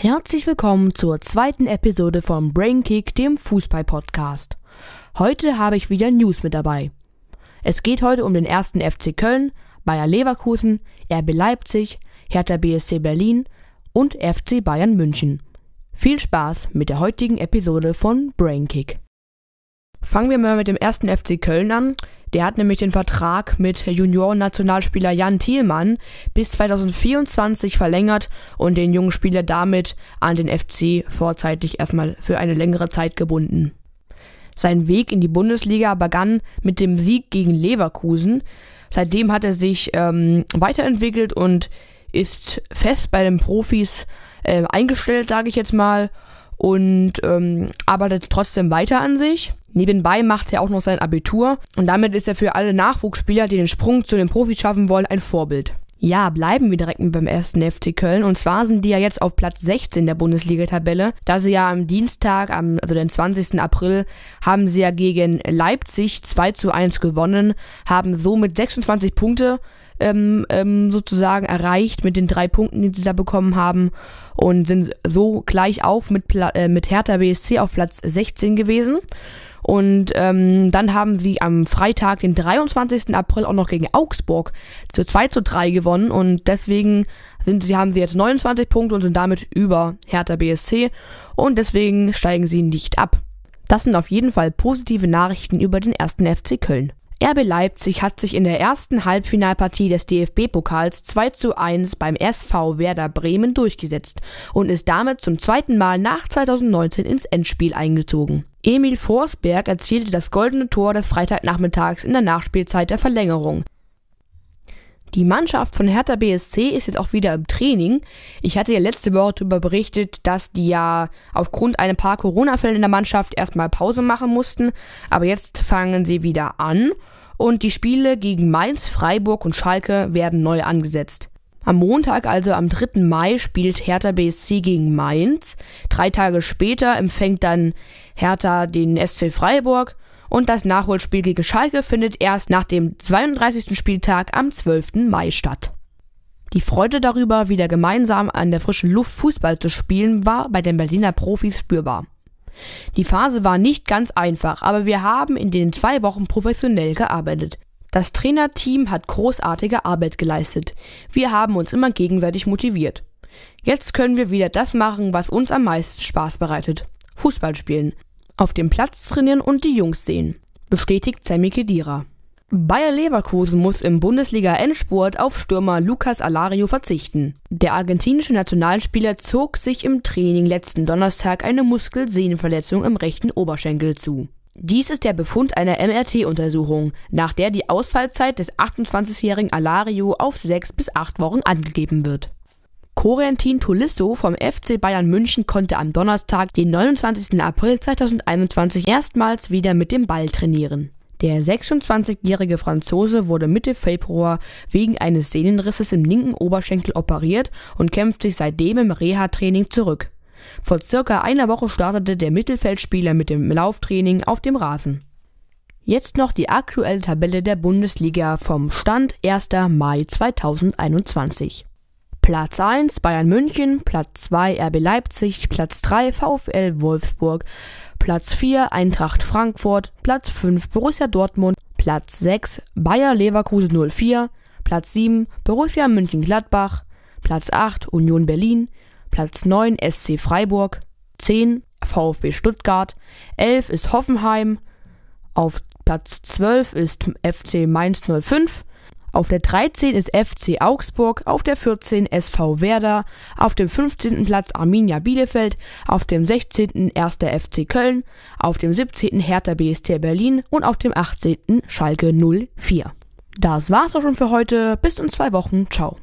Herzlich willkommen zur zweiten Episode von Brainkick, dem Fußball-Podcast. Heute habe ich wieder News mit dabei. Es geht heute um den ersten FC Köln, Bayer Leverkusen, RB Leipzig, Hertha BSC Berlin und FC Bayern München. Viel Spaß mit der heutigen Episode von Brainkick. Fangen wir mal mit dem ersten FC Köln an. Der hat nämlich den Vertrag mit Junioren-Nationalspieler Jan Thielmann bis 2024 verlängert und den jungen Spieler damit an den FC vorzeitig erstmal für eine längere Zeit gebunden. Sein Weg in die Bundesliga begann mit dem Sieg gegen Leverkusen. Seitdem hat er sich ähm, weiterentwickelt und ist fest bei den Profis äh, eingestellt, sage ich jetzt mal, und ähm, arbeitet trotzdem weiter an sich. Nebenbei macht er auch noch sein Abitur und damit ist er für alle Nachwuchsspieler, die den Sprung zu den Profis schaffen wollen, ein Vorbild. Ja, bleiben wir direkt beim ersten FC Köln. Und zwar sind die ja jetzt auf Platz 16 der Bundesliga-Tabelle. Da sie ja am Dienstag, also den 20. April, haben sie ja gegen Leipzig 2 zu 1 gewonnen, haben somit 26 Punkte ähm, ähm, sozusagen erreicht mit den drei Punkten, die sie da bekommen haben und sind so gleich auf mit, Pla äh, mit Hertha BSC auf Platz 16 gewesen. Und ähm, dann haben sie am Freitag, den 23. April, auch noch gegen Augsburg zu 2 zu 3 gewonnen. Und deswegen sind sie, haben sie jetzt 29 Punkte und sind damit über Hertha BSC. Und deswegen steigen sie nicht ab. Das sind auf jeden Fall positive Nachrichten über den ersten FC Köln. RB Leipzig hat sich in der ersten Halbfinalpartie des DFB-Pokals 2 zu 1 beim SV Werder Bremen durchgesetzt und ist damit zum zweiten Mal nach 2019 ins Endspiel eingezogen. Emil Forsberg erzielte das goldene Tor des Freitagnachmittags in der Nachspielzeit der Verlängerung. Die Mannschaft von Hertha BSC ist jetzt auch wieder im Training. Ich hatte ja letzte Woche darüber berichtet, dass die ja aufgrund ein paar Corona-Fällen in der Mannschaft erstmal Pause machen mussten. Aber jetzt fangen sie wieder an und die Spiele gegen Mainz, Freiburg und Schalke werden neu angesetzt. Am Montag, also am 3. Mai, spielt Hertha BSC gegen Mainz. Drei Tage später empfängt dann Hertha den SC Freiburg und das Nachholspiel gegen Schalke findet erst nach dem 32. Spieltag am 12. Mai statt. Die Freude darüber, wieder gemeinsam an der frischen Luft Fußball zu spielen, war bei den Berliner Profis spürbar. Die Phase war nicht ganz einfach, aber wir haben in den zwei Wochen professionell gearbeitet. Das Trainerteam hat großartige Arbeit geleistet. Wir haben uns immer gegenseitig motiviert. Jetzt können wir wieder das machen, was uns am meisten Spaß bereitet. Fußball spielen auf dem Platz trainieren und die Jungs sehen, bestätigt Sammy Kedira. Bayer Leverkusen muss im Bundesliga-Endspurt auf Stürmer Lucas Alario verzichten. Der argentinische Nationalspieler zog sich im Training letzten Donnerstag eine Muskelsehnenverletzung im rechten Oberschenkel zu. Dies ist der Befund einer MRT-Untersuchung, nach der die Ausfallzeit des 28-jährigen Alario auf sechs bis acht Wochen angegeben wird. Corentin Tolisso vom FC Bayern München konnte am Donnerstag, den 29. April 2021, erstmals wieder mit dem Ball trainieren. Der 26-jährige Franzose wurde Mitte Februar wegen eines Sehnenrisses im linken Oberschenkel operiert und kämpft sich seitdem im Reha-Training zurück. Vor circa einer Woche startete der Mittelfeldspieler mit dem Lauftraining auf dem Rasen. Jetzt noch die aktuelle Tabelle der Bundesliga vom Stand 1. Mai 2021. Platz 1 Bayern München, Platz 2 RB Leipzig, Platz 3 VfL Wolfsburg, Platz 4 Eintracht Frankfurt, Platz 5 Borussia Dortmund, Platz 6 Bayer Leverkusen 04, Platz 7 Borussia München-Gladbach, Platz 8 Union Berlin, Platz 9 SC Freiburg, 10 VfB Stuttgart, 11 ist Hoffenheim, auf Platz 12 ist FC Mainz 05, auf der 13 ist FC Augsburg, auf der 14 SV Werder, auf dem 15. Platz Arminia Bielefeld, auf dem 16. 1. FC Köln, auf dem 17. Hertha BSC Berlin und auf dem 18. Schalke 04. Das war's auch schon für heute. Bis in zwei Wochen. Ciao.